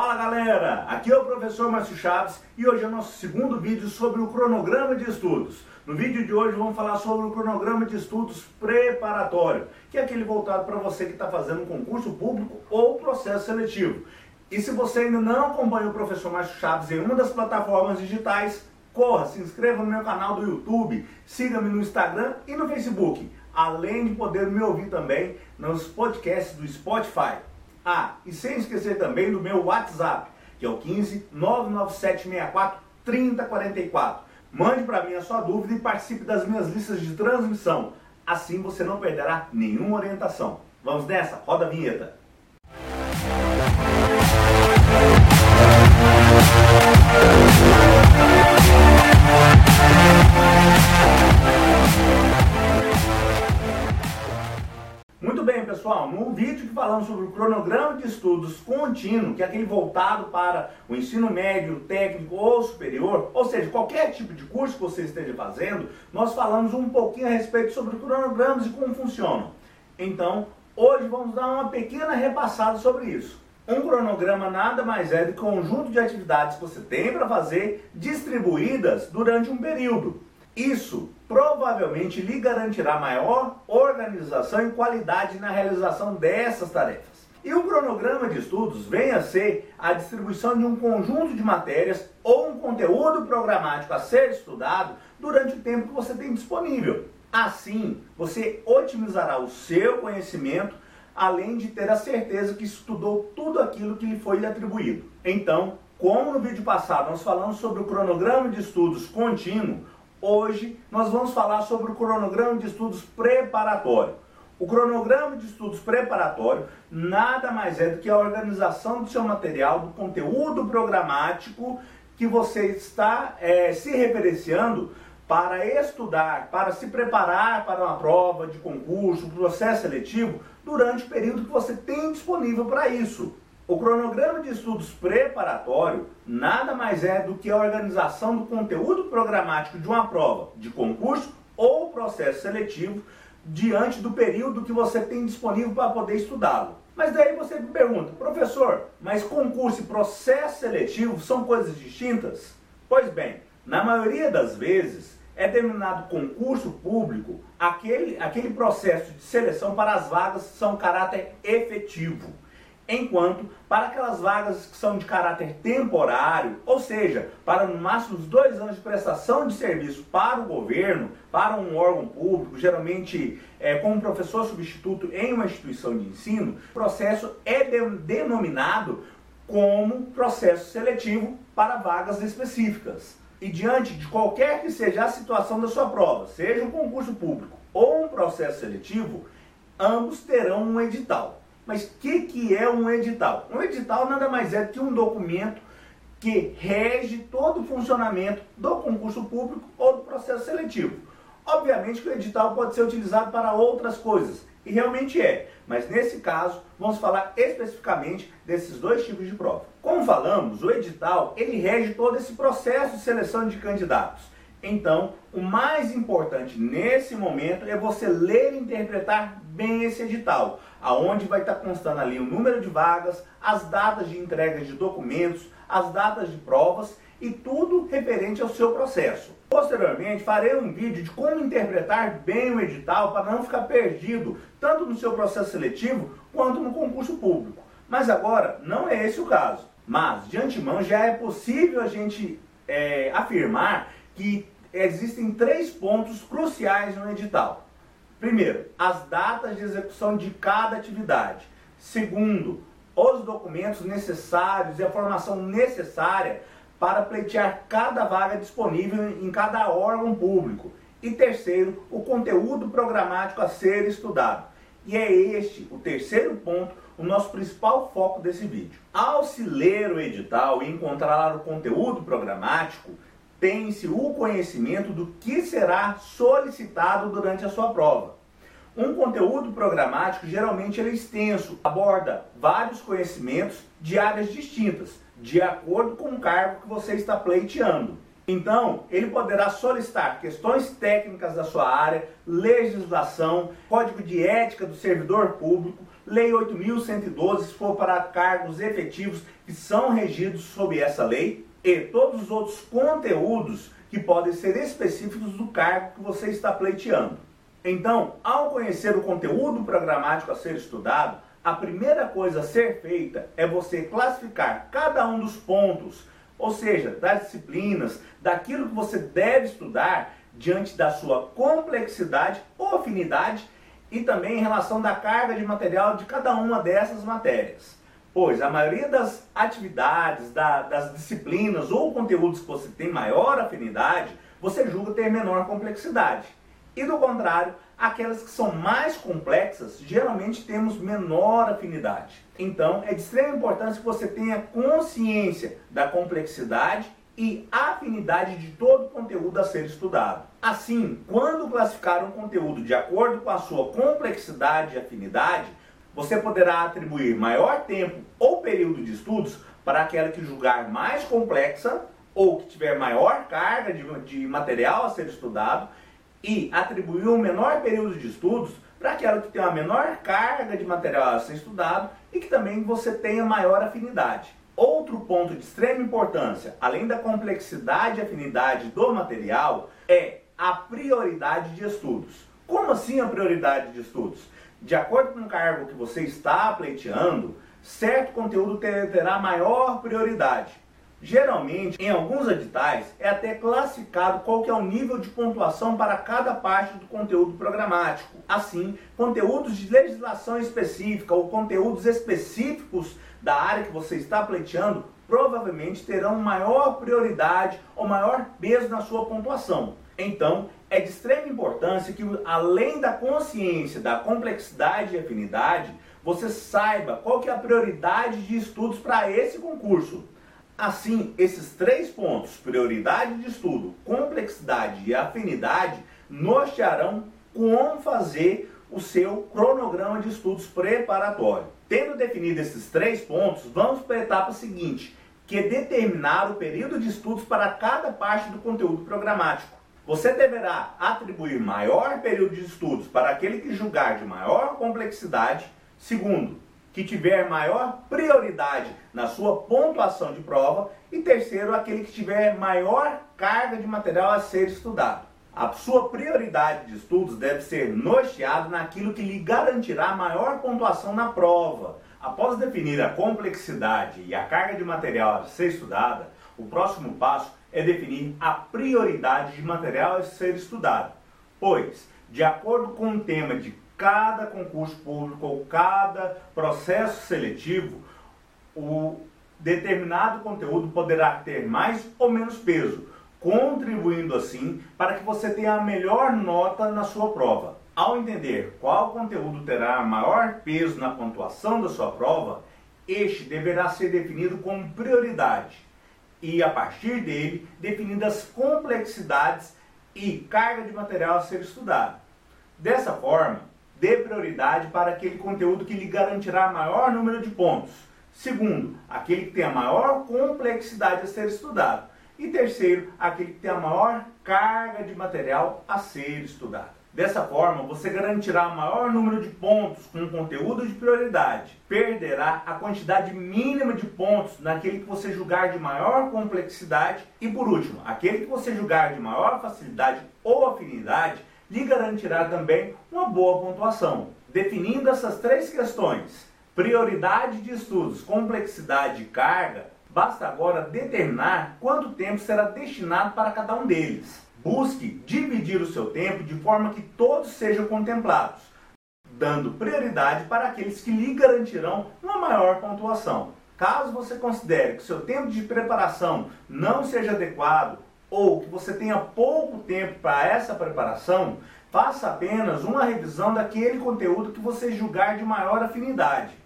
Fala galera, aqui é o professor Márcio Chaves e hoje é o nosso segundo vídeo sobre o cronograma de estudos. No vídeo de hoje vamos falar sobre o cronograma de estudos preparatório, que é aquele voltado para você que está fazendo um concurso público ou processo seletivo. E se você ainda não acompanha o professor Márcio Chaves em uma das plataformas digitais, corra, se inscreva no meu canal do YouTube, siga-me no Instagram e no Facebook, além de poder me ouvir também nos podcasts do Spotify. Ah, e sem esquecer também do meu WhatsApp, que é o 15 99764 3044. Mande para mim a sua dúvida e participe das minhas listas de transmissão. Assim você não perderá nenhuma orientação. Vamos nessa? Roda a vinheta. Pessoal, no vídeo que falamos sobre o cronograma de estudos contínuo, que é aquele voltado para o ensino médio, técnico ou superior, ou seja, qualquer tipo de curso que você esteja fazendo, nós falamos um pouquinho a respeito sobre cronogramas e como funcionam. Então, hoje vamos dar uma pequena repassada sobre isso. Um cronograma nada mais é do que um conjunto de atividades que você tem para fazer distribuídas durante um período. Isso provavelmente lhe garantirá maior organização e qualidade na realização dessas tarefas. E o cronograma de estudos vem a ser a distribuição de um conjunto de matérias ou um conteúdo programático a ser estudado durante o tempo que você tem disponível. Assim, você otimizará o seu conhecimento, além de ter a certeza que estudou tudo aquilo que lhe foi atribuído. Então, como no vídeo passado nós falamos sobre o cronograma de estudos contínuo, Hoje nós vamos falar sobre o cronograma de estudos preparatório. O cronograma de estudos preparatório nada mais é do que a organização do seu material, do conteúdo programático que você está é, se referenciando para estudar, para se preparar para uma prova de concurso, processo seletivo, durante o período que você tem disponível para isso. O cronograma de estudos preparatório nada mais é do que a organização do conteúdo programático de uma prova de concurso ou processo seletivo diante do período que você tem disponível para poder estudá-lo. Mas daí você me pergunta, professor, mas concurso e processo seletivo são coisas distintas? Pois bem, na maioria das vezes é denominado concurso público aquele, aquele processo de seleção para as vagas que são caráter efetivo enquanto para aquelas vagas que são de caráter temporário, ou seja, para no máximo dois anos de prestação de serviço para o governo, para um órgão público, geralmente é, como professor substituto em uma instituição de ensino, o processo é de, denominado como processo seletivo para vagas específicas. E diante de qualquer que seja a situação da sua prova, seja um concurso público ou um processo seletivo, ambos terão um edital. Mas o que, que é um edital? Um edital nada mais é que um documento que rege todo o funcionamento do concurso público ou do processo seletivo. Obviamente que o edital pode ser utilizado para outras coisas, e realmente é, mas nesse caso vamos falar especificamente desses dois tipos de prova. Como falamos, o edital ele rege todo esse processo de seleção de candidatos. Então, o mais importante nesse momento é você ler e interpretar bem esse edital, aonde vai estar constando ali o número de vagas, as datas de entrega de documentos, as datas de provas e tudo referente ao seu processo. Posteriormente, farei um vídeo de como interpretar bem o edital para não ficar perdido, tanto no seu processo seletivo quanto no concurso público. Mas agora, não é esse o caso. Mas, de antemão, já é possível a gente é, afirmar que existem três pontos cruciais no edital. Primeiro, as datas de execução de cada atividade. Segundo, os documentos necessários e a formação necessária para pleitear cada vaga disponível em cada órgão público. E terceiro, o conteúdo programático a ser estudado. E é este, o terceiro ponto, o nosso principal foco desse vídeo. Ao se ler o edital e encontrar o conteúdo programático, tem-se o conhecimento do que será solicitado durante a sua prova. Um conteúdo programático geralmente é extenso, aborda vários conhecimentos de áreas distintas, de acordo com o cargo que você está pleiteando. Então, ele poderá solicitar questões técnicas da sua área, legislação, código de ética do servidor público, Lei 8.112, se for para cargos efetivos que são regidos sob essa lei, e todos os outros conteúdos que podem ser específicos do cargo que você está pleiteando. Então, ao conhecer o conteúdo programático a ser estudado, a primeira coisa a ser feita é você classificar cada um dos pontos, ou seja, das disciplinas, daquilo que você deve estudar diante da sua complexidade ou afinidade e também em relação da carga de material de cada uma dessas matérias. Pois a maioria das atividades, da, das disciplinas ou conteúdos que você tem maior afinidade, você julga ter menor complexidade. E do contrário, aquelas que são mais complexas, geralmente temos menor afinidade. Então, é de extrema importância que você tenha consciência da complexidade e afinidade de todo o conteúdo a ser estudado. Assim, quando classificar um conteúdo de acordo com a sua complexidade e afinidade, você poderá atribuir maior tempo ou período de estudos para aquela que julgar mais complexa ou que tiver maior carga de, de material a ser estudado e atribuir um menor período de estudos para aquela que tem uma menor carga de material a ser estudado e que também você tenha maior afinidade. Outro ponto de extrema importância, além da complexidade e afinidade do material, é a prioridade de estudos. Como assim a prioridade de estudos? De acordo com o cargo que você está pleiteando, certo conteúdo terá maior prioridade. Geralmente, em alguns editais, é até classificado qual que é o nível de pontuação para cada parte do conteúdo programático. Assim, conteúdos de legislação específica ou conteúdos específicos da área que você está pleiteando provavelmente terão maior prioridade ou maior peso na sua pontuação. Então, é de extrema importância que, além da consciência da complexidade e afinidade, você saiba qual que é a prioridade de estudos para esse concurso. Assim, esses três pontos, prioridade de estudo, complexidade e afinidade, nortearão como fazer o seu cronograma de estudos preparatório. Tendo definido esses três pontos, vamos para a etapa seguinte, que é determinar o período de estudos para cada parte do conteúdo programático. Você deverá atribuir maior período de estudos para aquele que julgar de maior complexidade. Segundo, que tiver maior prioridade na sua pontuação de prova e terceiro, aquele que tiver maior carga de material a ser estudado. A sua prioridade de estudos deve ser norteada naquilo que lhe garantirá maior pontuação na prova. Após definir a complexidade e a carga de material a ser estudada, o próximo passo é definir a prioridade de material a ser estudado. Pois, de acordo com o tema de cada concurso público ou cada processo seletivo, o determinado conteúdo poderá ter mais ou menos peso, contribuindo assim para que você tenha a melhor nota na sua prova. Ao entender qual conteúdo terá maior peso na pontuação da sua prova, este deverá ser definido como prioridade e, a partir dele, definir as complexidades e carga de material a ser estudado. Dessa forma, dê prioridade para aquele conteúdo que lhe garantirá maior número de pontos. Segundo, aquele que tem a maior complexidade a ser estudado. E terceiro, aquele que tem a maior carga de material a ser estudado. Dessa forma, você garantirá maior número de pontos com conteúdo de prioridade. Perderá a quantidade mínima de pontos naquele que você julgar de maior complexidade. E por último, aquele que você julgar de maior facilidade ou afinidade lhe garantirá também uma boa pontuação. Definindo essas três questões, prioridade de estudos, complexidade e carga, basta agora determinar quanto tempo será destinado para cada um deles. Busque dividir o seu tempo de forma que todos sejam contemplados, dando prioridade para aqueles que lhe garantirão uma maior pontuação. Caso você considere que seu tempo de preparação não seja adequado ou que você tenha pouco tempo para essa preparação, faça apenas uma revisão daquele conteúdo que você julgar de maior afinidade.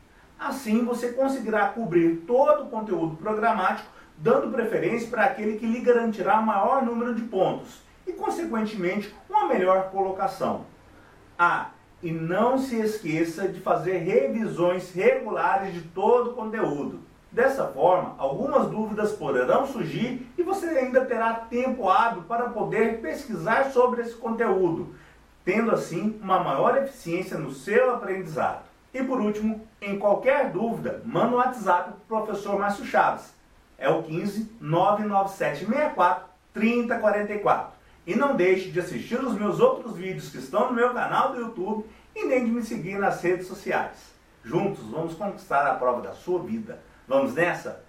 Assim você conseguirá cobrir todo o conteúdo programático, dando preferência para aquele que lhe garantirá maior número de pontos e, consequentemente, uma melhor colocação. Ah, e não se esqueça de fazer revisões regulares de todo o conteúdo. Dessa forma, algumas dúvidas poderão surgir e você ainda terá tempo hábil para poder pesquisar sobre esse conteúdo, tendo assim uma maior eficiência no seu aprendizado. E por último, em qualquer dúvida, manda um WhatsApp para o professor Márcio Chaves. É o 15 99764 3044. E não deixe de assistir os meus outros vídeos que estão no meu canal do YouTube e nem de me seguir nas redes sociais. Juntos vamos conquistar a prova da sua vida. Vamos nessa?